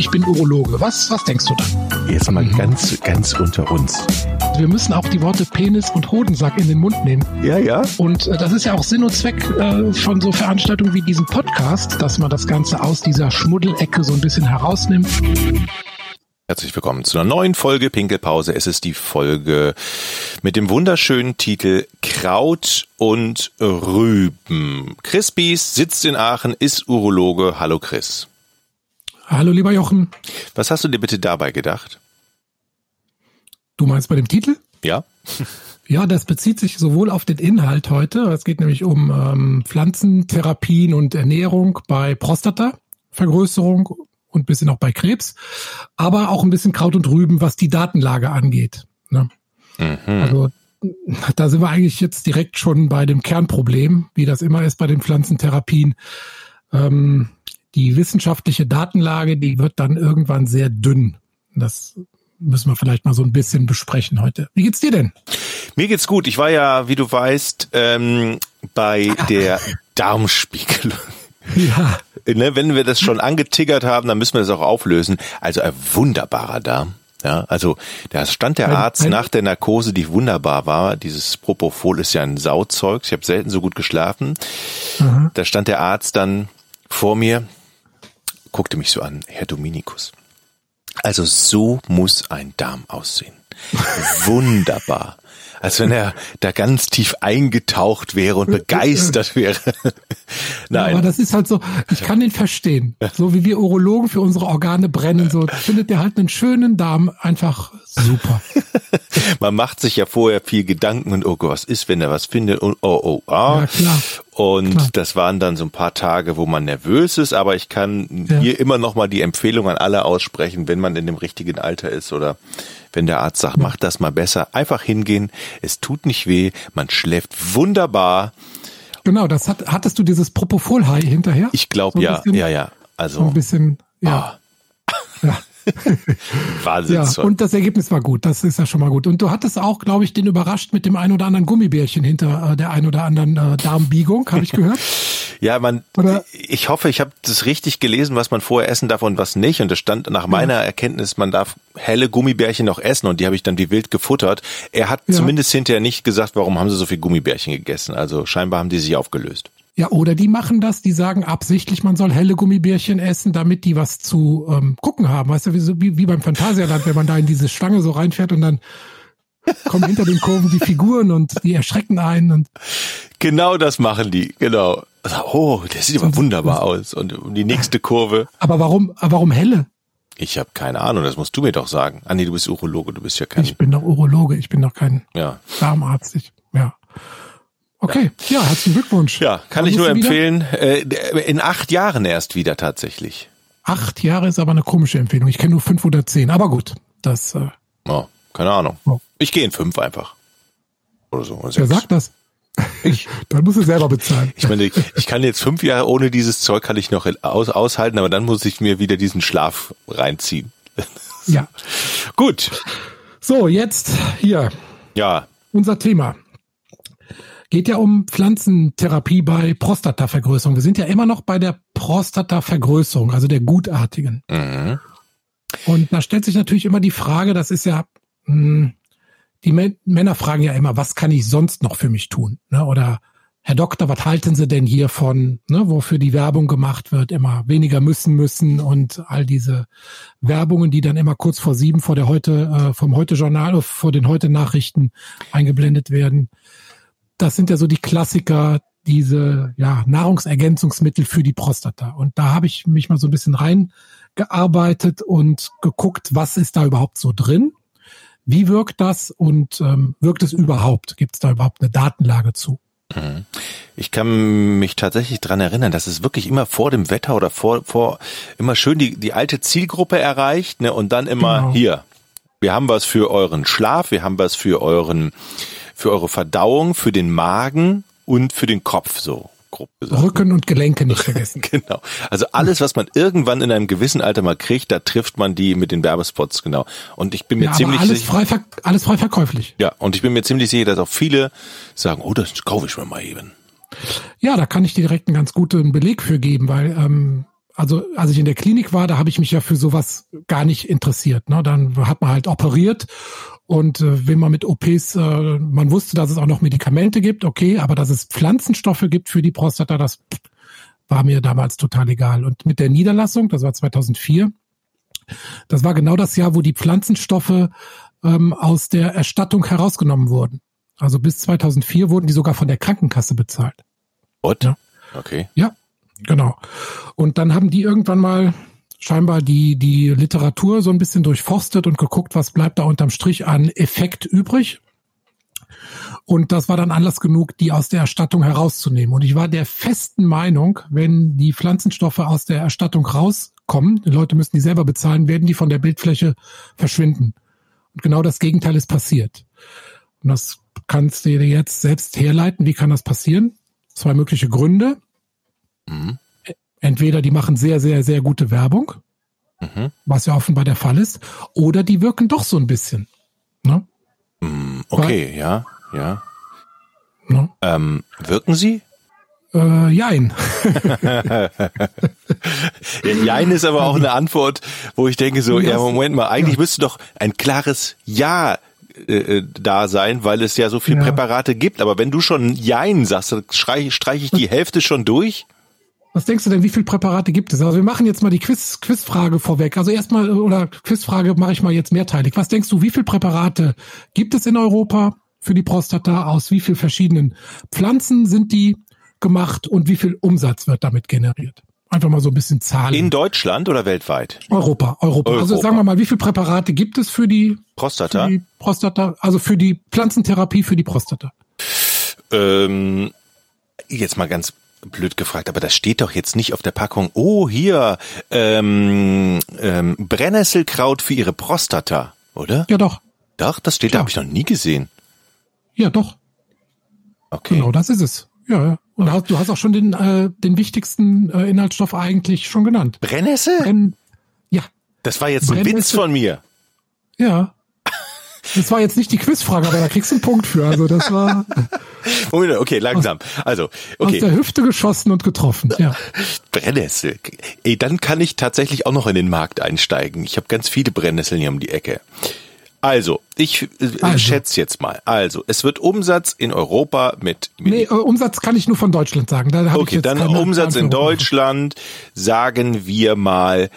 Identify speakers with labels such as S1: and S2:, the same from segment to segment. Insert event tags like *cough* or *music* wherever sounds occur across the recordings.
S1: ich bin Urologe. Was, was denkst du dann?
S2: Jetzt mal ganz, ganz unter uns.
S1: Wir müssen auch die Worte Penis und Hodensack in den Mund nehmen.
S2: Ja, ja.
S1: Und äh, das ist ja auch Sinn und Zweck äh, von so Veranstaltungen wie diesem Podcast, dass man das Ganze aus dieser Schmuddelecke so ein bisschen herausnimmt.
S2: Herzlich willkommen zu einer neuen Folge Pinkelpause. Es ist die Folge mit dem wunderschönen Titel Kraut und Rüben. Chris Bies sitzt in Aachen, ist Urologe. Hallo Chris.
S1: Hallo lieber Jochen.
S2: Was hast du dir bitte dabei gedacht?
S1: Du meinst bei dem Titel?
S2: Ja. *laughs*
S1: Ja, das bezieht sich sowohl auf den Inhalt heute, es geht nämlich um ähm, Pflanzentherapien und Ernährung bei Prostatavergrößerung und bisschen auch bei Krebs, aber auch ein bisschen Kraut und Rüben, was die Datenlage angeht. Ne? Mhm. Also da sind wir eigentlich jetzt direkt schon bei dem Kernproblem, wie das immer ist bei den Pflanzentherapien. Ähm, die wissenschaftliche Datenlage, die wird dann irgendwann sehr dünn. Das müssen wir vielleicht mal so ein bisschen besprechen heute. Wie geht's dir denn?
S2: Mir geht's gut. Ich war ja, wie du weißt, ähm, bei *laughs* der Darmspiegelung. Ja. Ne, wenn wir das schon angetiggert haben, dann müssen wir das auch auflösen. Also ein wunderbarer Darm. Ja, also da stand der Arzt nach der Narkose, die wunderbar war. Dieses Propofol ist ja ein Sauzeug. Ich habe selten so gut geschlafen. Mhm. Da stand der Arzt dann vor mir, guckte mich so an, Herr Dominikus. Also so muss ein Darm aussehen. *laughs* Wunderbar als wenn er da ganz tief eingetaucht wäre und begeistert wäre.
S1: Nein. Ja, aber das ist halt so, ich kann den verstehen. So wie wir Urologen für unsere Organe brennen, so findet der halt einen schönen Darm einfach super. *laughs*
S2: Man macht sich ja vorher viel Gedanken und oh Gott, was ist, wenn er was findet und oh oh ah. Ja, klar. Und klar. das waren dann so ein paar Tage, wo man nervös ist, aber ich kann ja. hier immer noch mal die Empfehlung an alle aussprechen, wenn man in dem richtigen Alter ist oder wenn der Arzt sagt, mach das mal besser, einfach hingehen. Es tut nicht weh, man schläft wunderbar.
S1: Genau, das hat, hattest du dieses Propofol-High hinterher?
S2: Ich glaube so ja, bisschen, ja, ja. Also
S1: so ein bisschen, ja. Oh. ja. *laughs* Wahnsinn. Ja, und das Ergebnis war gut. Das ist ja schon mal gut. Und du hattest auch, glaube ich, den überrascht mit dem ein oder anderen Gummibärchen hinter äh, der ein oder anderen äh, Darmbiegung, habe ich gehört. *laughs*
S2: ja, man, oder? ich hoffe, ich habe das richtig gelesen, was man vorher essen darf und was nicht. Und es stand nach meiner ja. Erkenntnis, man darf helle Gummibärchen noch essen und die habe ich dann wie wild gefuttert. Er hat ja. zumindest hinterher nicht gesagt, warum haben sie so viel Gummibärchen gegessen. Also scheinbar haben die sich aufgelöst.
S1: Ja, oder die machen das, die sagen absichtlich, man soll helle Gummibärchen essen, damit die was zu ähm, gucken haben. Weißt du, wie, wie, beim Phantasialand, wenn man da in diese Schlange so reinfährt und dann kommen hinter den Kurven die Figuren und die erschrecken einen. Und
S2: genau das machen die, genau. Oh, der sieht aber wunderbar aus. Und die nächste Kurve.
S1: Aber warum, warum helle?
S2: Ich habe keine Ahnung, das musst du mir doch sagen. Andi, du bist Urologe, du bist ja kein.
S1: Ich bin doch Urologe, ich bin doch kein ja. Darmarzt. Ich, ja. Okay, ja, herzlichen Glückwunsch.
S2: Ja, kann Wann ich nur empfehlen. Äh, in acht Jahren erst wieder tatsächlich.
S1: Acht Jahre ist aber eine komische Empfehlung. Ich kenne nur fünf oder zehn, aber gut. Das. Äh,
S2: oh, keine Ahnung. Oh. Ich gehe in fünf einfach. Oder so.
S1: Wer sagt das? Ich. *laughs* dann muss er selber bezahlen.
S2: Ich meine, ich kann jetzt fünf Jahre ohne dieses Zeug kann ich noch aus, aushalten, aber dann muss ich mir wieder diesen Schlaf reinziehen.
S1: Ja.
S2: Gut.
S1: So, jetzt hier.
S2: Ja.
S1: Unser Thema. Geht ja um Pflanzentherapie bei Prostatavergrößerung. Wir sind ja immer noch bei der Prostatavergrößerung, also der gutartigen. Mhm. Und da stellt sich natürlich immer die Frage, das ist ja, mh, hm, die Männer fragen ja immer, was kann ich sonst noch für mich tun? Ne? Oder Herr Doktor, was halten Sie denn hier von, ne, wofür die Werbung gemacht wird, immer weniger müssen müssen und all diese Werbungen, die dann immer kurz vor sieben vor der heute, äh, vom Heute-Journal, vor den Heute-Nachrichten eingeblendet werden das sind ja so die Klassiker, diese ja, Nahrungsergänzungsmittel für die Prostata. Und da habe ich mich mal so ein bisschen reingearbeitet und geguckt, was ist da überhaupt so drin? Wie wirkt das und ähm, wirkt es überhaupt? Gibt es da überhaupt eine Datenlage zu?
S2: Mhm. Ich kann mich tatsächlich dran erinnern, dass es wirklich immer vor dem Wetter oder vor, vor immer schön die, die alte Zielgruppe erreicht, ne, und dann immer genau. hier. Wir haben was für euren Schlaf, wir haben was für euren für eure Verdauung, für den Magen und für den Kopf so. Grob
S1: gesagt. Rücken und Gelenke nicht vergessen. *laughs*
S2: genau. Also alles, was man irgendwann in einem gewissen Alter mal kriegt, da trifft man die mit den Werbespots, genau. Und ich bin mir ja, ziemlich
S1: alles sicher. Frei, alles frei verkäuflich.
S2: Ja, und ich bin mir ziemlich sicher, dass auch viele sagen, oh, das kaufe ich mir mal eben.
S1: Ja, da kann ich dir direkt einen ganz guten Beleg für geben, weil ähm, also als ich in der Klinik war, da habe ich mich ja für sowas gar nicht interessiert. Ne? Dann hat man halt operiert und äh, wenn man mit OPs, äh, man wusste, dass es auch noch Medikamente gibt, okay, aber dass es Pflanzenstoffe gibt für die Prostata, das war mir damals total egal. Und mit der Niederlassung, das war 2004, das war genau das Jahr, wo die Pflanzenstoffe ähm, aus der Erstattung herausgenommen wurden. Also bis 2004 wurden die sogar von der Krankenkasse bezahlt.
S2: What?
S1: Ja.
S2: Okay.
S1: Ja, genau. Und dann haben die irgendwann mal scheinbar die, die Literatur so ein bisschen durchforstet und geguckt, was bleibt da unterm Strich an Effekt übrig. Und das war dann Anlass genug, die aus der Erstattung herauszunehmen. Und ich war der festen Meinung, wenn die Pflanzenstoffe aus der Erstattung rauskommen, die Leute müssen die selber bezahlen, werden die von der Bildfläche verschwinden. Und genau das Gegenteil ist passiert. Und das kannst du dir jetzt selbst herleiten. Wie kann das passieren? Zwei mögliche Gründe. Mhm. Entweder die machen sehr, sehr, sehr gute Werbung, mhm. was ja offenbar der Fall ist, oder die wirken doch so ein bisschen. Ne?
S2: Mm, okay, Weil, ja, ja. Ne? Ähm, wirken sie?
S1: Äh, jein. *laughs*
S2: jein ist aber auch eine Antwort, wo ich denke so, ja, Moment mal, eigentlich ja. müsste doch ein klares Ja äh, äh, da sein, weil es ja so viele ja. Präparate gibt. Aber wenn du schon Jein sagst, dann streiche streich ich die Hälfte schon durch.
S1: Was denkst du denn, wie viele Präparate gibt es? Also wir machen jetzt mal die Quiz, Quizfrage vorweg. Also erstmal, oder Quizfrage mache ich mal jetzt mehrteilig. Was denkst du, wie viele Präparate gibt es in Europa für die Prostata? Aus wie vielen verschiedenen Pflanzen sind die gemacht und wie viel Umsatz wird damit generiert? Einfach mal so ein bisschen Zahlen.
S2: In Deutschland oder weltweit?
S1: Europa, Europa. Europa. Also sagen wir mal, wie viele Präparate gibt es für die
S2: Prostata?
S1: Für die Prostata, also für die Pflanzentherapie für die Prostata.
S2: Ähm, jetzt mal ganz blöd gefragt, aber das steht doch jetzt nicht auf der Packung. Oh, hier ähm, ähm, Brennnesselkraut für ihre Prostata, oder?
S1: Ja, doch.
S2: Doch, das steht, ja. da habe ich noch nie gesehen.
S1: Ja, doch.
S2: Okay.
S1: Genau, das ist es. Ja, ja. Und du hast auch schon den, äh, den wichtigsten äh, Inhaltsstoff eigentlich schon genannt.
S2: Brennnessel?
S1: Brenn ja.
S2: Das war jetzt ein Witz von mir.
S1: Ja. Das war jetzt nicht die Quizfrage, aber da kriegst du einen Punkt für. Also das war. *laughs*
S2: Moment, okay, langsam. Also, okay.
S1: Aus der Hüfte geschossen und getroffen, ja. *laughs*
S2: Brennnessel. Ey, dann kann ich tatsächlich auch noch in den Markt einsteigen. Ich habe ganz viele Brennnesseln hier um die Ecke. Also, ich äh, also. schätze jetzt mal. Also, es wird Umsatz in Europa mit. mit
S1: nee, äh, Umsatz kann ich nur von Deutschland sagen. Da
S2: okay, dann Umsatz in Deutschland, sagen wir mal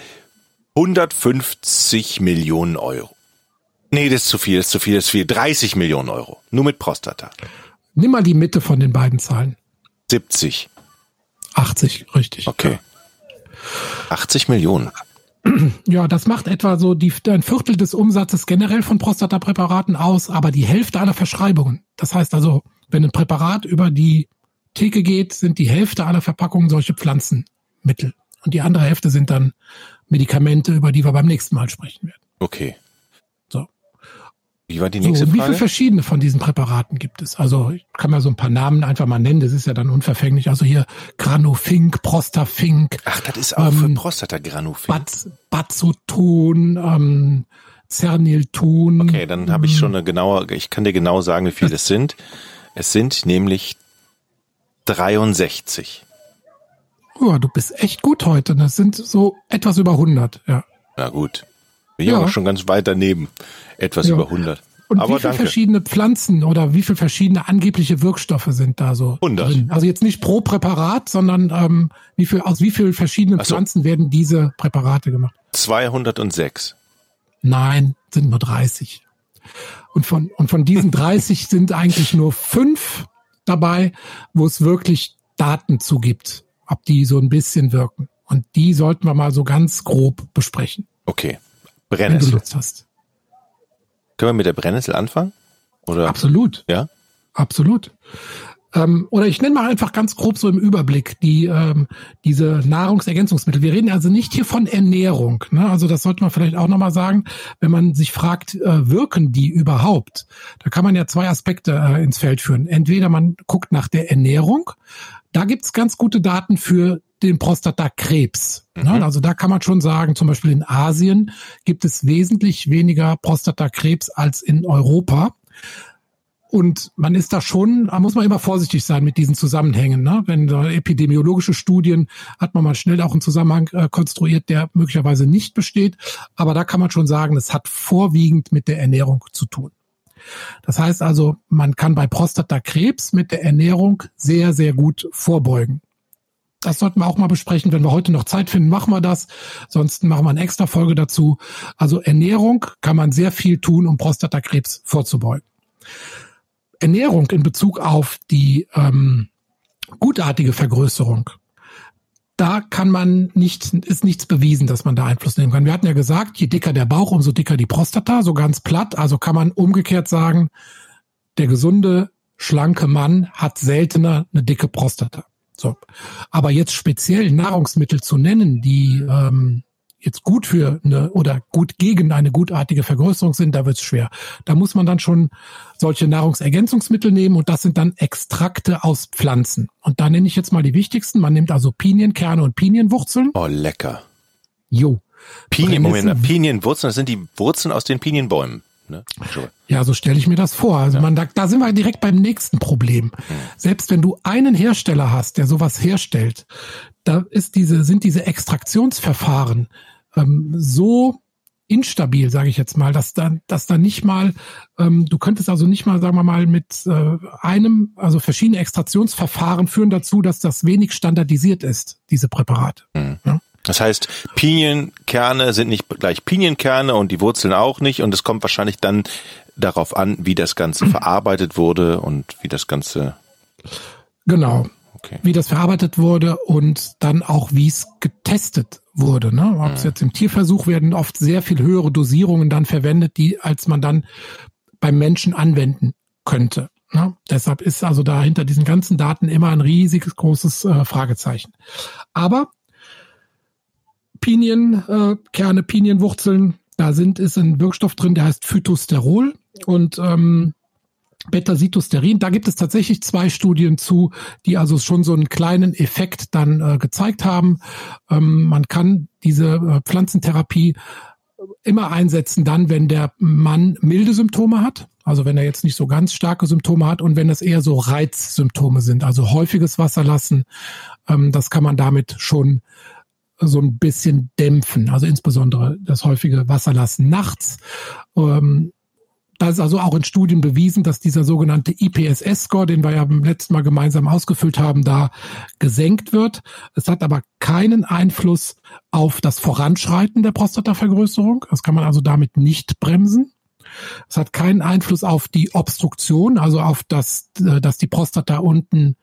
S2: 150 Millionen Euro. Nee, das ist zu viel, das ist zu viel, das ist zu viel. 30 Millionen Euro. Nur mit Prostata.
S1: Nimm mal die Mitte von den beiden Zahlen.
S2: 70.
S1: 80, richtig.
S2: Okay. 80 Millionen.
S1: Ja, das macht etwa so die, ein Viertel des Umsatzes generell von Prostatapräparaten aus, aber die Hälfte aller Verschreibungen. Das heißt also, wenn ein Präparat über die Theke geht, sind die Hälfte aller Verpackungen solche Pflanzenmittel. Und die andere Hälfte sind dann Medikamente, über die wir beim nächsten Mal sprechen werden.
S2: Okay.
S1: Wie war die nächste so, Frage? Wie viele verschiedene von diesen Präparaten gibt es? Also ich kann mal so ein paar Namen einfach mal nennen, das ist ja dann unverfänglich. Also hier Granofink, Prostafink.
S2: Ach, das ist auch ähm, für Prostata Granofink.
S1: Baz, Bazoton, ähm, Cernilton.
S2: Okay, dann habe ich schon eine genaue, ich kann dir genau sagen, wie viele es sind. Es sind nämlich 63.
S1: Oh, du bist echt gut heute. Das sind so etwas über 100, ja.
S2: Na gut. Bin ja. aber schon ganz weit daneben. Etwas ja. über 100.
S1: Und
S2: aber
S1: wie viele verschiedene Pflanzen oder wie viele verschiedene angebliche Wirkstoffe sind da so
S2: 100. drin?
S1: Also jetzt nicht pro Präparat, sondern ähm, wie viel, aus wie vielen verschiedenen so. Pflanzen werden diese Präparate gemacht?
S2: 206.
S1: Nein, sind nur 30. Und von, und von diesen *laughs* 30 sind eigentlich nur fünf dabei, wo es wirklich Daten zugibt, ob die so ein bisschen wirken. Und die sollten wir mal so ganz grob besprechen.
S2: Okay. Brennnessel. Wenn
S1: du Lust hast.
S2: Können wir mit der Brennnessel anfangen? Oder?
S1: Absolut.
S2: Ja?
S1: Absolut. Ähm, oder ich nenne mal einfach ganz grob so im Überblick die ähm, diese Nahrungsergänzungsmittel. Wir reden also nicht hier von Ernährung. Ne? Also das sollte man vielleicht auch nochmal sagen, wenn man sich fragt, äh, wirken die überhaupt? Da kann man ja zwei Aspekte äh, ins Feld führen. Entweder man guckt nach der Ernährung. Da gibt's ganz gute Daten für den Prostatakrebs. Ne? Mhm. Also da kann man schon sagen, zum Beispiel in Asien gibt es wesentlich weniger Prostatakrebs als in Europa. Und man ist da schon, da muss man immer vorsichtig sein mit diesen Zusammenhängen. Ne? Wenn da epidemiologische Studien hat man mal schnell auch einen Zusammenhang äh, konstruiert, der möglicherweise nicht besteht. Aber da kann man schon sagen, es hat vorwiegend mit der Ernährung zu tun. Das heißt also, man kann bei Prostatakrebs mit der Ernährung sehr, sehr gut vorbeugen. Das sollten wir auch mal besprechen. Wenn wir heute noch Zeit finden, machen wir das. Sonst machen wir eine extra Folge dazu. Also Ernährung kann man sehr viel tun, um Prostatakrebs vorzubeugen. Ernährung in Bezug auf die ähm, gutartige Vergrößerung da kann man nicht, ist nichts bewiesen, dass man da Einfluss nehmen kann. Wir hatten ja gesagt, je dicker der Bauch, umso dicker die Prostata, so ganz platt. Also kann man umgekehrt sagen, der gesunde, schlanke Mann hat seltener eine dicke Prostata. So. Aber jetzt speziell Nahrungsmittel zu nennen, die ähm, jetzt gut für eine oder gut gegen eine gutartige Vergrößerung sind, da wird's schwer. Da muss man dann schon solche Nahrungsergänzungsmittel nehmen und das sind dann Extrakte aus Pflanzen. Und da nenne ich jetzt mal die wichtigsten. Man nimmt also Pinienkerne und Pinienwurzeln.
S2: Oh, lecker.
S1: Jo.
S2: Pinien, Moment, Pinienwurzeln, das sind die Wurzeln aus den Pinienbäumen. Ne?
S1: Ja, so stelle ich mir das vor. Also ja. man, da, da sind wir direkt beim nächsten Problem. Hm. Selbst wenn du einen Hersteller hast, der sowas herstellt, da ist diese, sind diese Extraktionsverfahren ähm, so instabil, sage ich jetzt mal, dass da, dass da nicht mal, ähm, du könntest also nicht mal, sagen wir mal, mit äh, einem, also verschiedene Extraktionsverfahren führen dazu, dass das wenig standardisiert ist, diese Präparate.
S2: Mhm. Ja? Das heißt, Pinienkerne sind nicht gleich Pinienkerne und die Wurzeln auch nicht und es kommt wahrscheinlich dann darauf an, wie das Ganze *clears throat* verarbeitet wurde und wie das Ganze.
S1: Genau. Okay. Wie das verarbeitet wurde und dann auch, wie es getestet wurde. Ne? Ob es jetzt im Tierversuch werden oft sehr viel höhere Dosierungen dann verwendet, die als man dann beim Menschen anwenden könnte. Ne? Deshalb ist also da hinter diesen ganzen Daten immer ein riesiges großes äh, Fragezeichen. Aber Pinienkerne, äh, Pinienwurzeln, da sind ist ein Wirkstoff drin, der heißt Phytosterol und ähm, Beta-Cytosterin. Da gibt es tatsächlich zwei Studien zu, die also schon so einen kleinen Effekt dann äh, gezeigt haben. Ähm, man kann diese äh, Pflanzentherapie immer einsetzen dann, wenn der Mann milde Symptome hat. Also wenn er jetzt nicht so ganz starke Symptome hat und wenn es eher so Reizsymptome sind, also häufiges Wasserlassen, ähm, das kann man damit schon so ein bisschen dämpfen. Also insbesondere das häufige Wasserlassen nachts. Ähm, da ist also auch in Studien bewiesen, dass dieser sogenannte IPSS-Score, den wir ja beim letzten Mal gemeinsam ausgefüllt haben, da gesenkt wird. Es hat aber keinen Einfluss auf das Voranschreiten der Prostatavergrößerung. Das kann man also damit nicht bremsen. Es hat keinen Einfluss auf die Obstruktion, also auf das, äh, dass die Prostata unten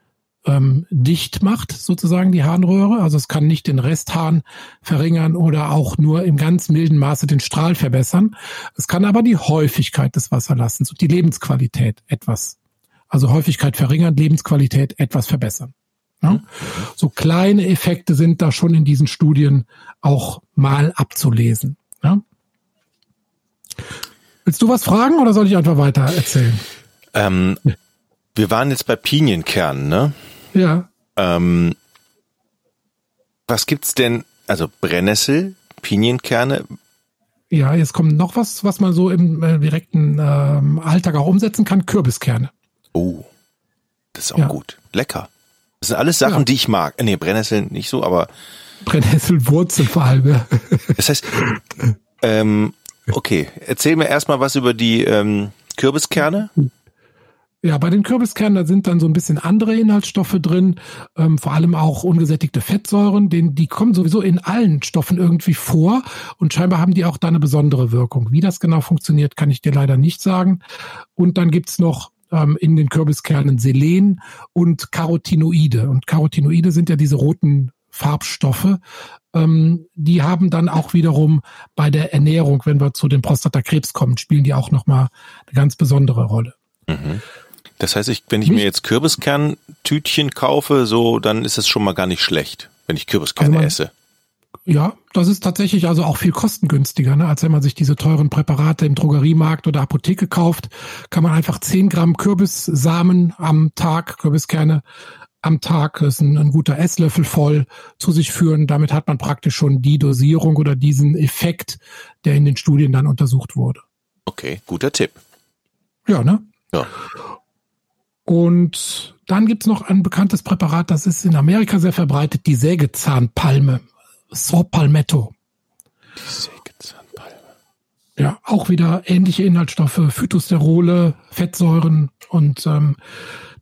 S1: ähm, dicht macht, sozusagen die Harnröhre. Also es kann nicht den Resthahn verringern oder auch nur im ganz milden Maße den Strahl verbessern. Es kann aber die Häufigkeit des Wasserlassens und die Lebensqualität etwas, also Häufigkeit verringern, Lebensqualität etwas verbessern. Ja? So kleine Effekte sind da schon in diesen Studien auch mal abzulesen. Ja? Willst du was fragen oder soll ich einfach weiter erzählen?
S2: Ähm, wir waren jetzt bei Pinienkernen, ne?
S1: Ja.
S2: Ähm, was gibt's denn? Also Brennnessel, Pinienkerne.
S1: Ja, jetzt kommt noch was, was man so im äh, direkten ähm, Alltag auch umsetzen kann: Kürbiskerne.
S2: Oh, das ist auch ja. gut. Lecker. Das sind alles Sachen, ja. die ich mag. Nee, Brennnessel nicht so, aber
S1: Brennnesselwurzel vor allem.
S2: Das heißt, ähm, okay, erzähl mir erstmal was über die ähm, Kürbiskerne.
S1: Ja, bei den Kürbiskernen, da sind dann so ein bisschen andere Inhaltsstoffe drin, ähm, vor allem auch ungesättigte Fettsäuren, den, die kommen sowieso in allen Stoffen irgendwie vor und scheinbar haben die auch da eine besondere Wirkung. Wie das genau funktioniert, kann ich dir leider nicht sagen. Und dann gibt's noch ähm, in den Kürbiskernen Selen und Carotinoide. Und Carotinoide sind ja diese roten Farbstoffe. Ähm, die haben dann auch wiederum bei der Ernährung, wenn wir zu dem Prostatakrebs kommen, spielen die auch nochmal eine ganz besondere Rolle.
S2: Mhm. Das heißt, ich, wenn ich mir jetzt Kürbiskerntütchen kaufe, so, dann ist es schon mal gar nicht schlecht, wenn ich Kürbiskerne also esse.
S1: Ja, das ist tatsächlich also auch viel kostengünstiger, ne? als wenn man sich diese teuren Präparate im Drogeriemarkt oder Apotheke kauft, kann man einfach 10 Gramm Kürbissamen am Tag, Kürbiskerne am Tag, das ist ein, ein guter Esslöffel voll zu sich führen. Damit hat man praktisch schon die Dosierung oder diesen Effekt, der in den Studien dann untersucht wurde.
S2: Okay, guter Tipp.
S1: Ja, ne? Ja. Und dann gibt's noch ein bekanntes Präparat, das ist in Amerika sehr verbreitet, die Sägezahnpalme, Saw Palmetto. Die Sägezahnpalme. Ja, auch wieder ähnliche Inhaltsstoffe, Phytosterole, Fettsäuren und ähm,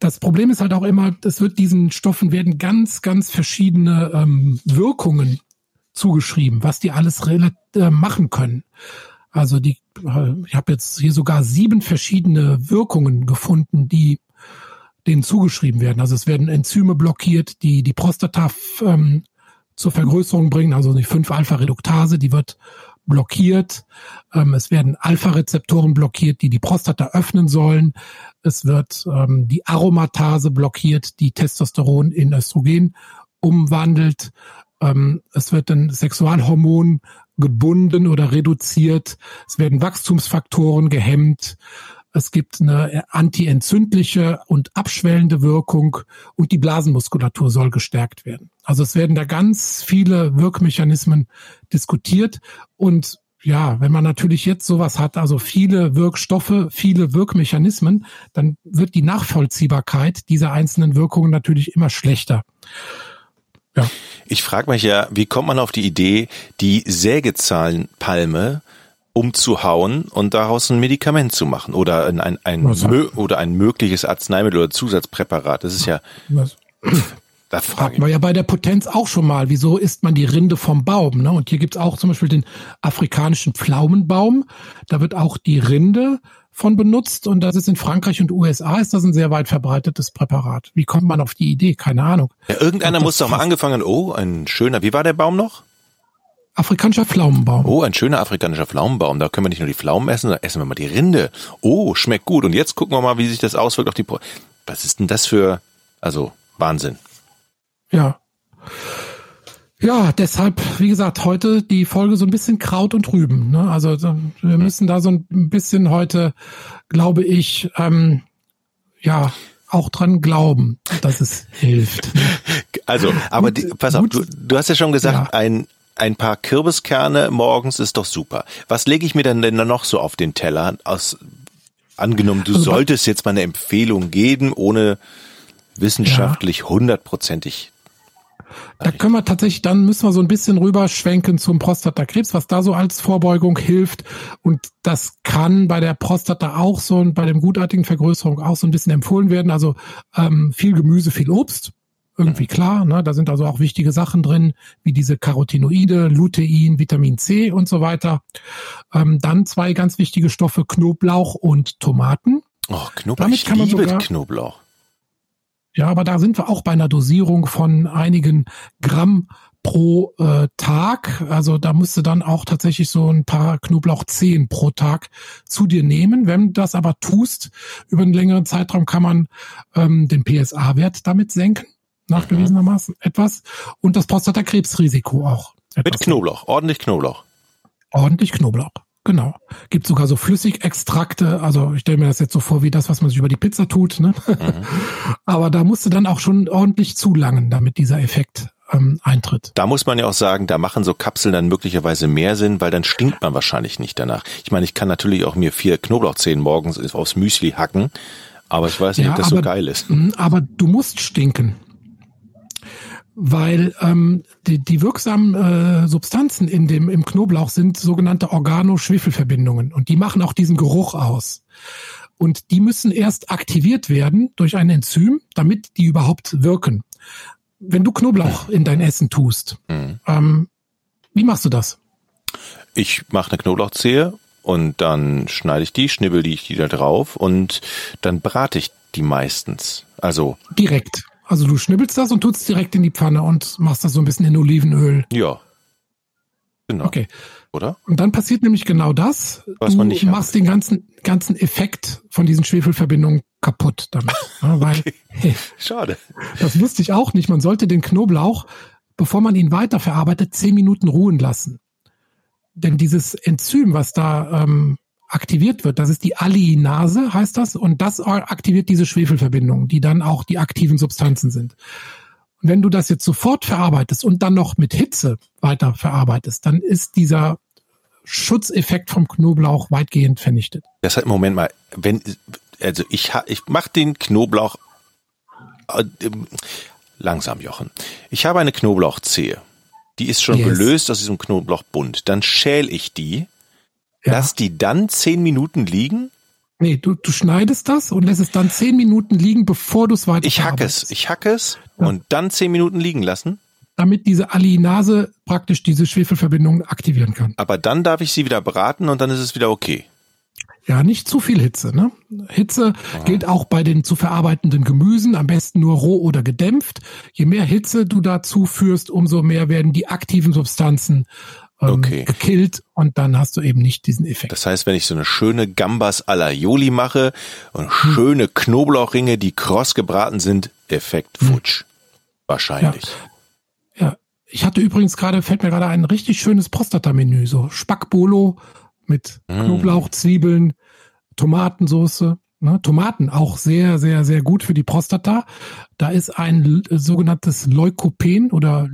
S1: das Problem ist halt auch immer, es wird diesen Stoffen werden ganz, ganz verschiedene ähm, Wirkungen zugeschrieben, was die alles äh, machen können. Also die, äh, ich habe jetzt hier sogar sieben verschiedene Wirkungen gefunden, die denen zugeschrieben werden. Also es werden Enzyme blockiert, die die Prostata ähm, zur Vergrößerung bringen, also die 5-Alpha-Reduktase, die wird blockiert. Ähm, es werden Alpha-Rezeptoren blockiert, die die Prostata öffnen sollen. Es wird ähm, die Aromatase blockiert, die Testosteron in Östrogen umwandelt. Ähm, es wird ein Sexualhormon gebunden oder reduziert. Es werden Wachstumsfaktoren gehemmt. Es gibt eine antientzündliche und abschwellende Wirkung und die Blasenmuskulatur soll gestärkt werden. Also es werden da ganz viele Wirkmechanismen diskutiert und ja, wenn man natürlich jetzt sowas hat, also viele Wirkstoffe, viele Wirkmechanismen, dann wird die Nachvollziehbarkeit dieser einzelnen Wirkungen natürlich immer schlechter.
S2: Ja. Ich frage mich ja, wie kommt man auf die Idee, die Sägezahlenpalme umzuhauen und daraus ein Medikament zu machen oder ein, ein, ein oder ein mögliches Arzneimittel oder Zusatzpräparat. Das ist ja. Was?
S1: Das fragt man ja bei der Potenz auch schon mal, wieso isst man die Rinde vom Baum? Ne? Und hier gibt's auch zum Beispiel den afrikanischen Pflaumenbaum. Da wird auch die Rinde von benutzt und das ist in Frankreich und USA ist das ein sehr weit verbreitetes Präparat. Wie kommt man auf die Idee? Keine Ahnung.
S2: Ja, irgendeiner muss doch mal angefangen, oh, ein schöner, wie war der Baum noch?
S1: Afrikanischer Pflaumenbaum.
S2: Oh, ein schöner afrikanischer Pflaumenbaum. Da können wir nicht nur die Pflaumen essen, sondern essen wir mal die Rinde. Oh, schmeckt gut. Und jetzt gucken wir mal, wie sich das auswirkt auf die. Pro Was ist denn das für, also Wahnsinn.
S1: Ja. Ja, deshalb, wie gesagt, heute die Folge so ein bisschen Kraut und Rüben. Ne? Also wir müssen da so ein bisschen heute, glaube ich, ähm, ja, auch dran glauben, dass es hilft. *laughs*
S2: Also, aber die, pass auf, du, du hast ja schon gesagt, ja. ein ein paar Kürbiskerne morgens ist doch super. Was lege ich mir denn denn noch so auf den Teller? Aus, angenommen, du also, solltest jetzt mal eine Empfehlung geben, ohne wissenschaftlich hundertprozentig.
S1: Da können wir tatsächlich, dann müssen wir so ein bisschen rüberschwenken zum Prostatakrebs, was da so als Vorbeugung hilft. Und das kann bei der Prostata auch so und bei dem gutartigen Vergrößerung auch so ein bisschen empfohlen werden. Also ähm, viel Gemüse, viel Obst irgendwie klar. Ne? Da sind also auch wichtige Sachen drin, wie diese Carotinoide, Lutein, Vitamin C und so weiter. Ähm, dann zwei ganz wichtige Stoffe, Knoblauch und Tomaten.
S2: Oh, Knoblauch, Damit kann man sogar, Knoblauch.
S1: Ja, aber da sind wir auch bei einer Dosierung von einigen Gramm pro äh, Tag. Also da musst du dann auch tatsächlich so ein paar Knoblauchzehen pro Tag zu dir nehmen. Wenn du das aber tust, über einen längeren Zeitraum kann man ähm, den PSA-Wert damit senken nachgewiesenermaßen etwas. Und das Prostatakrebsrisiko auch.
S2: Mit Knoblauch, ordentlich Knoblauch.
S1: Ordentlich Knoblauch, genau. Gibt sogar so Flüssigextrakte, also ich stelle mir das jetzt so vor wie das, was man sich über die Pizza tut. Ne? Mhm. *laughs* Aber da musst du dann auch schon ordentlich zulangen, damit dieser Effekt ähm, eintritt.
S2: Da muss man ja auch sagen, da machen so Kapseln dann möglicherweise mehr Sinn, weil dann stinkt man wahrscheinlich nicht danach. Ich meine, ich kann natürlich auch mir vier Knoblauchzehen morgens aufs Müsli hacken, aber ich weiß nicht, ja, ob das aber, so geil ist.
S1: Aber du musst stinken weil ähm, die, die wirksamen äh, Substanzen in dem im Knoblauch sind sogenannte Organoschwefelverbindungen und die machen auch diesen Geruch aus. Und die müssen erst aktiviert werden durch ein Enzym, damit die überhaupt wirken. Wenn du Knoblauch in dein Essen tust, mhm. ähm, wie machst du das?
S2: Ich mache eine Knoblauchzehe und dann schneide ich die, schnibbel die, die da drauf und dann brate ich die meistens. Also
S1: direkt. Also du schnibbelst das und tust direkt in die Pfanne und machst das so ein bisschen in Olivenöl.
S2: Ja.
S1: Genau. Okay. Oder? Und dann passiert nämlich genau das.
S2: Was
S1: du
S2: man nicht
S1: machst hat. den ganzen, ganzen Effekt von diesen Schwefelverbindungen kaputt damit. Ja, *laughs* weil,
S2: hey, *laughs* Schade.
S1: Das wusste ich auch nicht. Man sollte den Knoblauch, bevor man ihn weiterverarbeitet, zehn Minuten ruhen lassen. Denn dieses Enzym, was da ähm, aktiviert wird. Das ist die Alliinase, heißt das, und das aktiviert diese Schwefelverbindungen, die dann auch die aktiven Substanzen sind. Und wenn du das jetzt sofort verarbeitest und dann noch mit Hitze weiter verarbeitest, dann ist dieser Schutzeffekt vom Knoblauch weitgehend vernichtet.
S2: Das heißt, Moment mal, wenn also ich, ich mache den Knoblauch äh, langsam, Jochen. Ich habe eine Knoblauchzehe. Die ist schon yes. gelöst aus diesem Knoblauchbund. Dann schäl ich die, ja. lass die dann zehn Minuten liegen.
S1: Nee, du, du schneidest das und lässt es dann zehn Minuten liegen, bevor du es weiter
S2: Ich hack es, ich hack es ja. und dann zehn Minuten liegen lassen.
S1: Damit diese Alinase praktisch diese Schwefelverbindung aktivieren kann.
S2: Aber dann darf ich sie wieder braten und dann ist es wieder okay.
S1: Ja, nicht zu viel Hitze. Ne? Hitze Aha. gilt auch bei den zu verarbeitenden Gemüsen, am besten nur roh oder gedämpft. Je mehr Hitze du da zuführst, umso mehr werden die aktiven Substanzen ähm, okay. gekillt und dann hast du eben nicht diesen Effekt.
S2: Das heißt, wenn ich so eine schöne Gambas alla Joli mache und hm. schöne Knoblauchringe, die kross gebraten sind, Effekt hm. futsch. Hm. Wahrscheinlich.
S1: Ja. ja. Ich hatte übrigens gerade, fällt mir gerade ein richtig schönes Prostata-Menü, so Spackbolo mit mm. Knoblauch, Zwiebeln, Tomatensauce. Ne? Tomaten auch sehr, sehr, sehr gut für die Prostata. Da ist ein sogenanntes Leukopen oder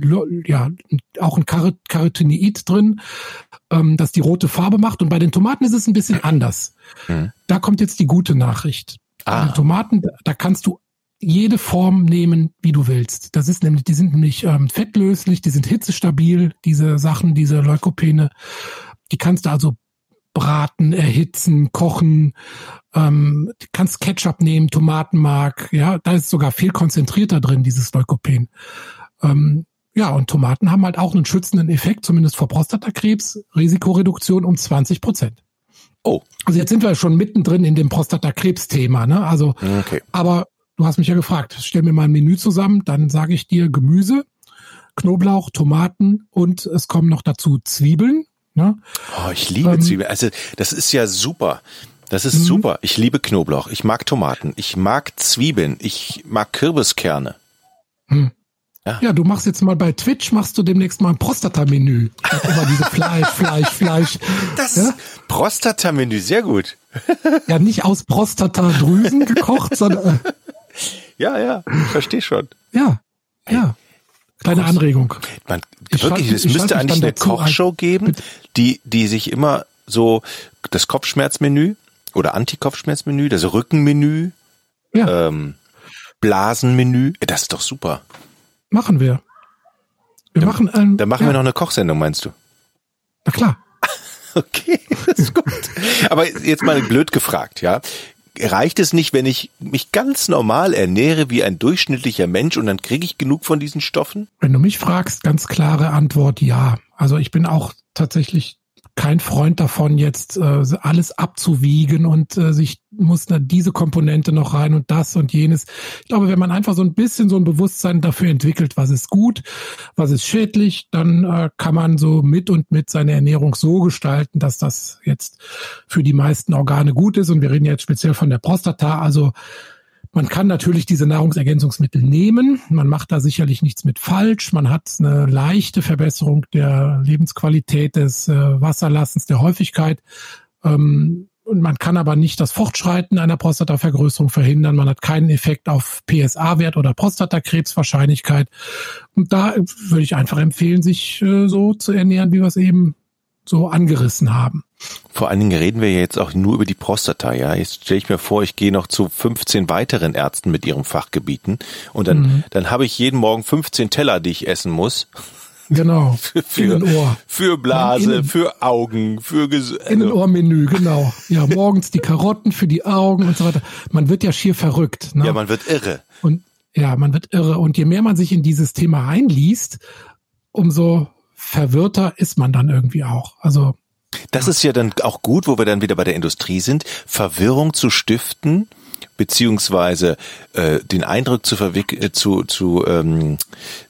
S1: ja auch ein Carotinoid drin, ähm, das die rote Farbe macht. Und bei den Tomaten ist es ein bisschen anders. Mm. Da kommt jetzt die gute Nachricht. Ah. Bei den Tomaten, da kannst du jede Form nehmen, wie du willst. Das ist nämlich, die sind nämlich ähm, fettlöslich, die sind hitzestabil, diese Sachen, diese Leukopene. Die kannst du also braten, erhitzen, kochen, ähm, kannst Ketchup nehmen, Tomatenmark, ja, da ist sogar viel konzentrierter drin, dieses Leukopen. Ähm, ja, und Tomaten haben halt auch einen schützenden Effekt, zumindest vor Prostatakrebs, Risikoreduktion um 20 Prozent. Oh. Also jetzt sind wir schon mittendrin in dem Prostatakrebs-Thema, ne? Also, okay. aber du hast mich ja gefragt, stell mir mal ein Menü zusammen, dann sage ich dir Gemüse, Knoblauch, Tomaten und es kommen noch dazu Zwiebeln, Ne?
S2: Oh, ich liebe ähm, Zwiebeln. Also das ist ja super. Das ist mhm. super. Ich liebe Knoblauch. Ich mag Tomaten. Ich mag Zwiebeln. Ich mag Kürbiskerne.
S1: Hm. Ja. ja, du machst jetzt mal bei Twitch, machst du demnächst mal ein Prostata-Menü. Immer diese Fleisch, *laughs* Fleisch, Fleisch.
S2: Das ja? Prostata-Menü, sehr gut. *laughs*
S1: Ja, nicht aus Prostata-Drüsen gekocht, sondern. Äh,
S2: ja, ja, ich verstehe schon.
S1: Ja, ja. Kleine Anregung.
S2: Man, wirklich, es müsste eigentlich eine Kochshow geben, die, die sich immer so das Kopfschmerzmenü oder Anti-Kopfschmerzmenü, das Rückenmenü, ja. ähm, Blasenmenü, das ist doch super.
S1: Machen wir. Wir
S2: dann,
S1: machen
S2: ein, Dann machen ja. wir noch eine Kochsendung, meinst du?
S1: Na klar. *laughs*
S2: Okay, *laughs* das ist gut. Aber jetzt mal blöd gefragt, ja reicht es nicht, wenn ich mich ganz normal ernähre wie ein durchschnittlicher Mensch und dann kriege ich genug von diesen Stoffen?
S1: Wenn du mich fragst, ganz klare Antwort ja. Also ich bin auch tatsächlich kein Freund davon, jetzt äh, alles abzuwiegen und äh, sich muss da diese Komponente noch rein und das und jenes. Ich glaube, wenn man einfach so ein bisschen so ein Bewusstsein dafür entwickelt, was ist gut, was ist schädlich, dann äh, kann man so mit und mit seine Ernährung so gestalten, dass das jetzt für die meisten Organe gut ist. Und wir reden jetzt speziell von der Prostata. Also man kann natürlich diese Nahrungsergänzungsmittel nehmen. Man macht da sicherlich nichts mit falsch. Man hat eine leichte Verbesserung der Lebensqualität, des äh, Wasserlassens, der Häufigkeit. Ähm, und man kann aber nicht das Fortschreiten einer Prostatavergrößerung verhindern. Man hat keinen Effekt auf PSA-Wert oder Prostatakrebswahrscheinlichkeit. Und da würde ich einfach empfehlen, sich äh, so zu ernähren, wie wir es eben so angerissen haben.
S2: Vor allen Dingen reden wir jetzt auch nur über die Prostata, ja. Jetzt stelle ich mir vor, ich gehe noch zu 15 weiteren Ärzten mit ihren Fachgebieten und dann, mhm. dann habe ich jeden Morgen 15 Teller, die ich essen muss.
S1: Genau. *laughs*
S2: für, für, für Blase, Innen, für Augen, für Ges
S1: also Innenohrmenü, genau. Ja, morgens die Karotten für die Augen und so weiter. Man wird ja schier verrückt. Ne?
S2: Ja, man wird irre.
S1: Und ja, man wird irre. Und je mehr man sich in dieses Thema einliest, umso verwirrter ist man dann irgendwie auch. Also
S2: das ist ja dann auch gut, wo wir dann wieder bei der Industrie sind, Verwirrung zu stiften, beziehungsweise äh, den Eindruck zu verwick äh, zu zu ähm,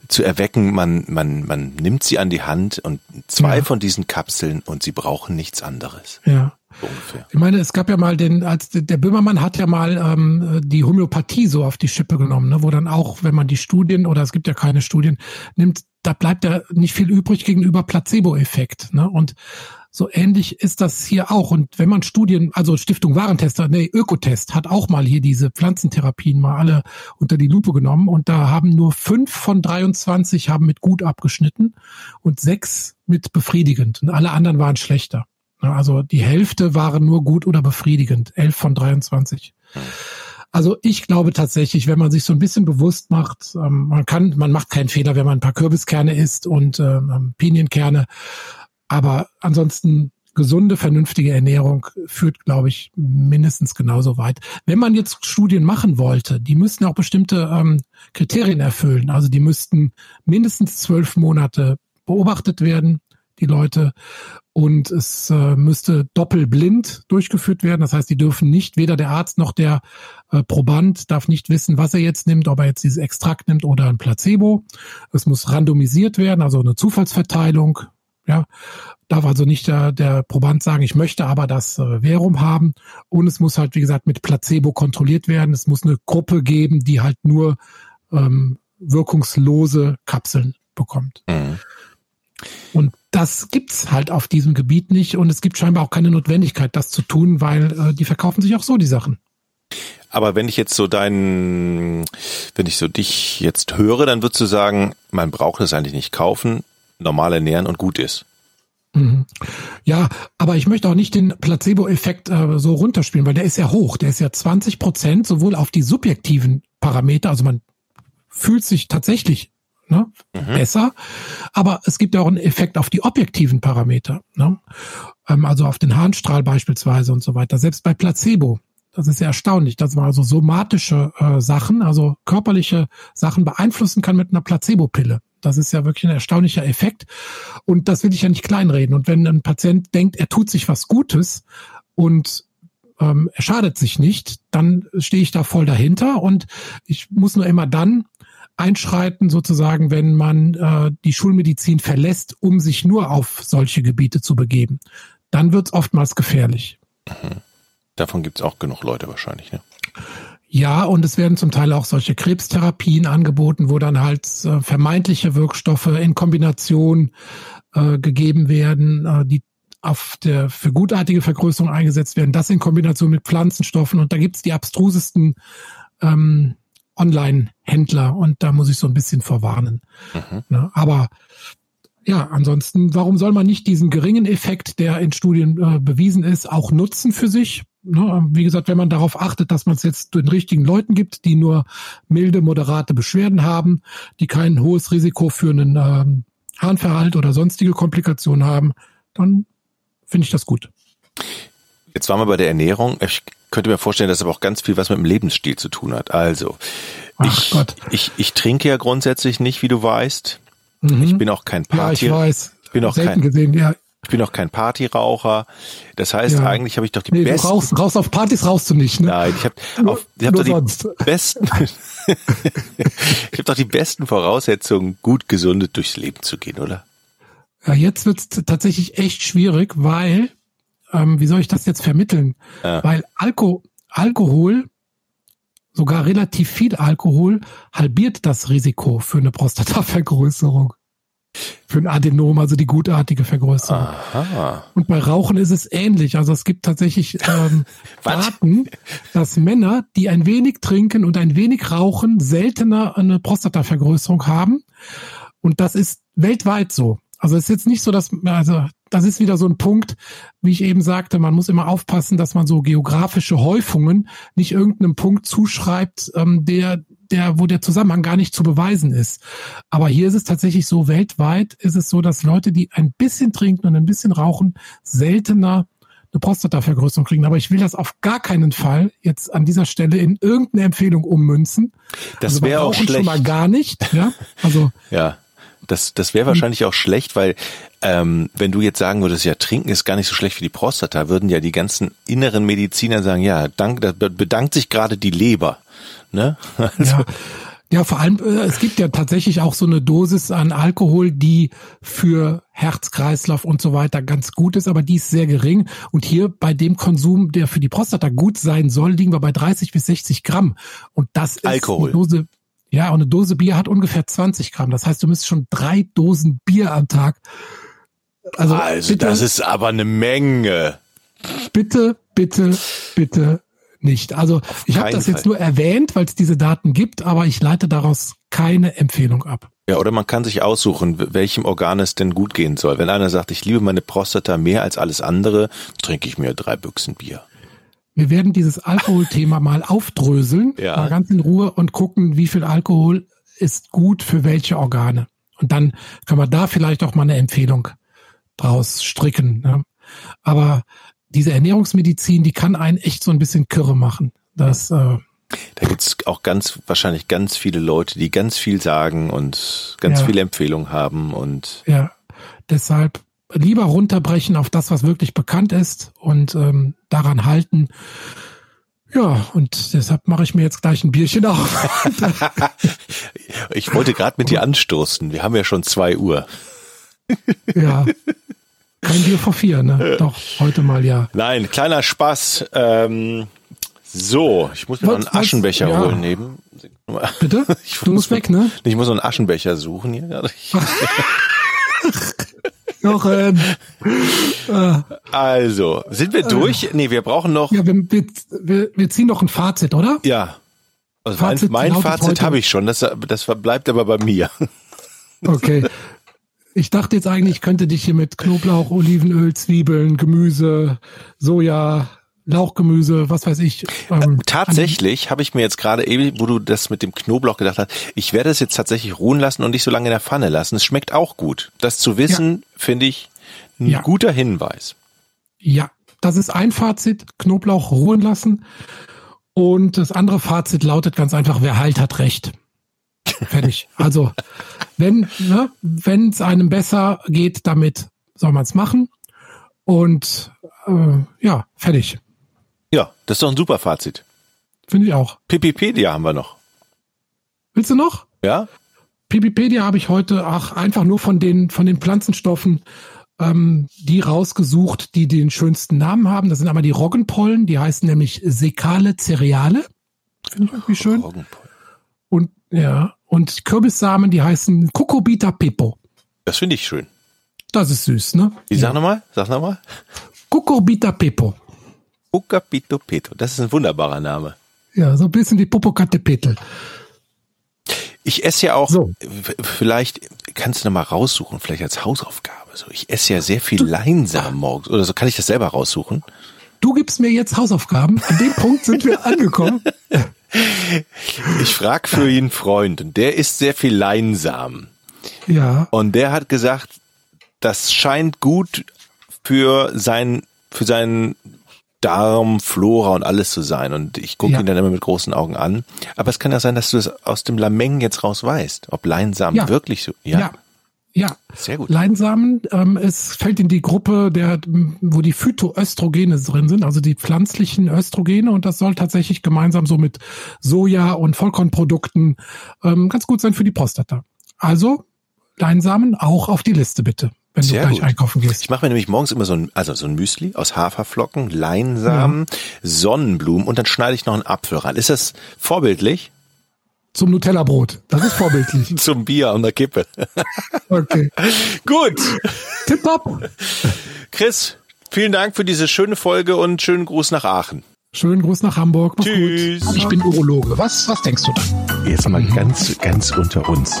S2: zu erwecken, man man man nimmt sie an die Hand und zwei ja. von diesen Kapseln und sie brauchen nichts anderes.
S1: Ja. Ungefähr. Ich meine, es gab ja mal den, als der Böhmermann hat ja mal ähm, die Homöopathie so auf die Schippe genommen, ne, wo dann auch, wenn man die Studien oder es gibt ja keine Studien nimmt, da bleibt ja nicht viel übrig gegenüber Placebo-Effekt. Ne? Und so ähnlich ist das hier auch. Und wenn man Studien, also Stiftung Warentester, nee, Ökotest hat auch mal hier diese Pflanzentherapien mal alle unter die Lupe genommen und da haben nur fünf von 23 haben mit gut abgeschnitten und sechs mit befriedigend und alle anderen waren schlechter. Also die Hälfte waren nur gut oder befriedigend, elf von 23. Also ich glaube tatsächlich, wenn man sich so ein bisschen bewusst macht, ähm, man kann, man macht keinen Fehler, wenn man ein paar Kürbiskerne isst und ähm, Pinienkerne, aber ansonsten gesunde, vernünftige Ernährung führt, glaube ich, mindestens genauso weit. Wenn man jetzt Studien machen wollte, die müssten auch bestimmte ähm, Kriterien erfüllen. Also die müssten mindestens zwölf Monate beobachtet werden, die Leute. Und es äh, müsste doppelblind durchgeführt werden. Das heißt, die dürfen nicht, weder der Arzt noch der äh, Proband darf nicht wissen, was er jetzt nimmt, ob er jetzt dieses Extrakt nimmt oder ein Placebo. Es muss randomisiert werden, also eine Zufallsverteilung. Ja, darf also nicht der, der Proband sagen, ich möchte aber das äh, Verum haben. Und es muss halt, wie gesagt, mit Placebo kontrolliert werden. Es muss eine Gruppe geben, die halt nur ähm, wirkungslose Kapseln bekommt. Mhm. Und das gibt's halt auf diesem Gebiet nicht und es gibt scheinbar auch keine Notwendigkeit, das zu tun, weil äh, die verkaufen sich auch so die Sachen.
S2: Aber wenn ich jetzt so deinen, wenn ich so dich jetzt höre, dann würdest du sagen, man braucht es eigentlich nicht kaufen, normal ernähren und gut ist.
S1: Mhm. Ja, aber ich möchte auch nicht den Placebo-Effekt äh, so runterspielen, weil der ist ja hoch. Der ist ja 20 Prozent sowohl auf die subjektiven Parameter, also man fühlt sich tatsächlich ne, mhm. besser, aber es gibt ja auch einen Effekt auf die objektiven Parameter, ne? Ähm, also auf den Harnstrahl beispielsweise und so weiter. Selbst bei Placebo, das ist ja erstaunlich, dass man also somatische äh, Sachen, also körperliche Sachen beeinflussen kann mit einer Placebo-Pille. Das ist ja wirklich ein erstaunlicher Effekt. Und das will ich ja nicht kleinreden. Und wenn ein Patient denkt, er tut sich was Gutes und ähm, er schadet sich nicht, dann stehe ich da voll dahinter. Und ich muss nur immer dann einschreiten, sozusagen, wenn man äh, die Schulmedizin verlässt, um sich nur auf solche Gebiete zu begeben. Dann wird es oftmals gefährlich.
S2: Mhm. Davon gibt es auch genug Leute wahrscheinlich, ne?
S1: Ja, und es werden zum Teil auch solche Krebstherapien angeboten, wo dann halt äh, vermeintliche Wirkstoffe in Kombination äh, gegeben werden, äh, die auf der für gutartige Vergrößerung eingesetzt werden, das in Kombination mit Pflanzenstoffen. Und da gibt's die abstrusesten ähm, Online-Händler und da muss ich so ein bisschen vorwarnen. Mhm. Ne, aber ja, ansonsten, warum soll man nicht diesen geringen Effekt, der in Studien äh, bewiesen ist, auch nutzen für sich? Ne, wie gesagt, wenn man darauf achtet, dass man es jetzt den richtigen Leuten gibt, die nur milde, moderate Beschwerden haben, die kein hohes Risiko für einen ähm, Harnverhalt oder sonstige Komplikationen haben, dann finde ich das gut.
S2: Jetzt waren wir bei der Ernährung. Ich könnte mir vorstellen, dass aber auch ganz viel was mit dem Lebensstil zu tun hat. Also, ich, ich, ich trinke ja grundsätzlich nicht, wie du weißt. Mhm. Ich bin auch kein Party.
S1: Ja, ich weiß.
S2: Ich bin auch kein, gesehen, ja. Ich bin auch kein Partyraucher. Das heißt, ja. eigentlich habe ich doch die nee, besten.
S1: Du rauchst, raus auf Partys rauchst du nicht, ne?
S2: Nein, ich habe *laughs* ich hab doch die besten. *laughs* ich habe doch die besten Voraussetzungen, gut gesundet durchs Leben zu gehen, oder?
S1: Ja, jetzt wird's tatsächlich echt schwierig, weil, ähm, wie soll ich das jetzt vermitteln? Ja. Weil Alko, Alkohol, sogar relativ viel Alkohol, halbiert das Risiko für eine Prostatavergrößerung für ein Adenom, also die gutartige Vergrößerung. Aha. Und bei Rauchen ist es ähnlich. Also es gibt tatsächlich ähm, *laughs* Daten, dass Männer, die ein wenig trinken und ein wenig rauchen, seltener eine Prostatavergrößerung haben. Und das ist weltweit so. Also es ist jetzt nicht so, dass, also das ist wieder so ein Punkt, wie ich eben sagte, man muss immer aufpassen, dass man so geografische Häufungen nicht irgendeinem Punkt zuschreibt, ähm, der, der, wo der Zusammenhang gar nicht zu beweisen ist. Aber hier ist es tatsächlich so, weltweit ist es so, dass Leute, die ein bisschen trinken und ein bisschen rauchen, seltener eine Prostatavergrößerung kriegen. Aber ich will das auf gar keinen Fall jetzt an dieser Stelle in irgendeine Empfehlung ummünzen.
S2: Das also wäre auch schlecht. schon
S1: mal gar nicht. Ja,
S2: also *laughs* ja. Das, das wäre wahrscheinlich auch schlecht, weil ähm, wenn du jetzt sagen würdest, ja, trinken ist gar nicht so schlecht für die Prostata, würden ja die ganzen inneren Mediziner sagen, ja, dank, da bedankt sich gerade die Leber. Ne? *laughs*
S1: Also, ja. Ja, vor allem, äh, es gibt ja tatsächlich auch so eine Dosis an Alkohol, die für Herz, Kreislauf und so weiter ganz gut ist, aber die ist sehr gering. Und hier bei dem Konsum, der für die Prostata gut sein soll, liegen wir bei 30 bis 60 Gramm. Und das ist
S2: Alkohol.
S1: eine Dose, ja, und eine Dose Bier hat ungefähr 20 Gramm. Das heißt, du müsst schon drei Dosen Bier am Tag.
S2: Also, also bitte, das ist aber eine Menge.
S1: Bitte, bitte, bitte nicht. Also Auf ich habe das jetzt Fall. nur erwähnt, weil es diese Daten gibt, aber ich leite daraus keine Empfehlung ab.
S2: Ja, oder man kann sich aussuchen, welchem Organ es denn gut gehen soll. Wenn einer sagt, ich liebe meine Prostata mehr als alles andere, trinke ich mir drei Büchsen Bier.
S1: Wir werden dieses Alkoholthema mal aufdröseln,
S2: Ja.
S1: mal ganz in Ruhe und gucken, wie viel Alkohol ist gut für welche Organe. Und dann können wir da vielleicht auch mal eine Empfehlung draus stricken. Ne? Aber diese Ernährungsmedizin, die kann einen echt so ein bisschen kirre machen. Das, äh,
S2: Da gibt's auch ganz, wahrscheinlich ganz viele Leute, die ganz viel sagen und ganz
S1: Ja.
S2: viele Empfehlungen haben und
S1: ja, deshalb lieber runterbrechen auf das, was wirklich bekannt ist und ähm, daran halten. Ja, und deshalb mache ich mir jetzt gleich ein Bierchen auf. *laughs*
S2: ich wollte gerade mit dir anstoßen. Wir haben ja schon zwei Uhr. *laughs*
S1: ja. Kein Bier vor vier, ne? Doch, heute mal ja.
S2: Nein, kleiner Spaß. Ähm, so, ich muss mir noch
S1: Was-
S2: einen
S1: was-
S2: Aschenbecher
S1: ja.
S2: holen neben.
S1: Bitte? *laughs*
S2: Ich
S1: Du musst weg, ne?
S2: Ich muss noch einen Aschenbecher suchen hier.
S1: Jochen. Äh,
S2: Also, sind wir durch? Nee, wir brauchen noch.
S1: ja, wir, wir, wir, ziehen noch ein Fazit, oder?
S2: Ja. Also mein,
S1: Fazit
S2: mein
S1: lautet
S2: Fazit habe ich schon. Das, das bleibt aber bei mir.
S1: Okay. Ich dachte jetzt eigentlich, ich könnte dich hier mit Knoblauch, Olivenöl, Zwiebeln, Gemüse, Soja, Lauchgemüse, was weiß ich. Ähm,
S2: Tatsächlich habe ich mir jetzt gerade eben, wo du das mit dem Knoblauch gedacht hast, ich werde es jetzt tatsächlich ruhen lassen und nicht so lange in der Pfanne lassen. Es schmeckt auch gut. Das zu wissen, finde ich ein
S1: Ja.
S2: guter Hinweis.
S1: Ja, das ist ein Fazit, Knoblauch ruhen lassen. Und das andere Fazit lautet ganz einfach, wer heilt, hat recht. Fertig. *laughs* Also, wenn ne, wenn es einem besser geht damit, soll man es machen. Und äh, ja, fertig.
S2: Ja, das ist doch ein super Fazit.
S1: Finde ich auch.
S2: Pipipedia haben wir noch.
S1: Willst du noch?
S2: Ja?
S1: Pipipedia habe ich heute ach, einfach nur von den, von den Pflanzenstoffen ähm, die rausgesucht, die den schönsten Namen haben. Das sind einmal die Roggenpollen, die heißen nämlich Sekale Cereale. Finde ich irgendwie schön.
S2: Roggenpollen.
S1: Und ja, und Kürbissamen, die heißen Cucurbita Pepo.
S2: Das finde ich schön.
S1: Das ist süß, ne?
S2: Wie sag nochmal? Sag nochmal.
S1: Cucurbita Pepo.
S2: Peto. Das ist ein wunderbarer Name.
S1: Ja, so ein bisschen wie Popokatepetel.
S2: Ich esse ja auch,
S1: So.
S2: vielleicht kannst du noch mal raussuchen, vielleicht als Hausaufgabe. So, ich esse ja sehr viel Leinsamen morgens. Oder so kann ich das selber raussuchen.
S1: Du gibst mir jetzt Hausaufgaben. An dem Punkt sind wir *laughs* angekommen.
S2: Ich frag für ihn Freund und der isst sehr viel Leinsamen.
S1: Ja,
S2: Und der hat gesagt, das scheint gut für sein, für seinen Darm, Flora und alles zu sein. Und ich gucke
S1: Ja.
S2: ihn dann immer mit großen Augen an. Aber es kann ja sein, dass du es aus dem Lameng jetzt raus weißt, ob Leinsamen
S1: Ja.
S2: wirklich so.
S1: ja, ja.
S2: Sehr gut.
S1: Leinsamen, ähm, es fällt in die Gruppe der, wo die Phytoöstrogene drin sind, also die pflanzlichen Östrogene und das soll tatsächlich gemeinsam so mit Soja und Vollkornprodukten ähm, ganz gut sein für die Prostata. Also Leinsamen auch auf die Liste bitte, wenn
S2: Sehr
S1: du gleich
S2: gut.
S1: einkaufen gehst.
S2: Ich mache mir nämlich morgens immer so ein, also so ein Müsli aus Haferflocken, Leinsamen, Sonnenblumen und dann schneide ich noch einen Apfel ran. Ist das vorbildlich?
S1: Zum Nutella-Brot. Das ist vorbildlich. *laughs*
S2: Zum Bier und der Kippe. *laughs*
S1: Okay.
S2: Gut.
S1: Tipptopp.
S2: Chris, vielen Dank für diese schöne Folge und schönen Gruß nach Aachen.
S1: Schönen Gruß nach Hamburg. Mach's
S2: Tschüss.
S1: Gut. Ich bin Urologe. Was, was denkst du da?
S2: Jetzt mal ganz, ganz unter uns.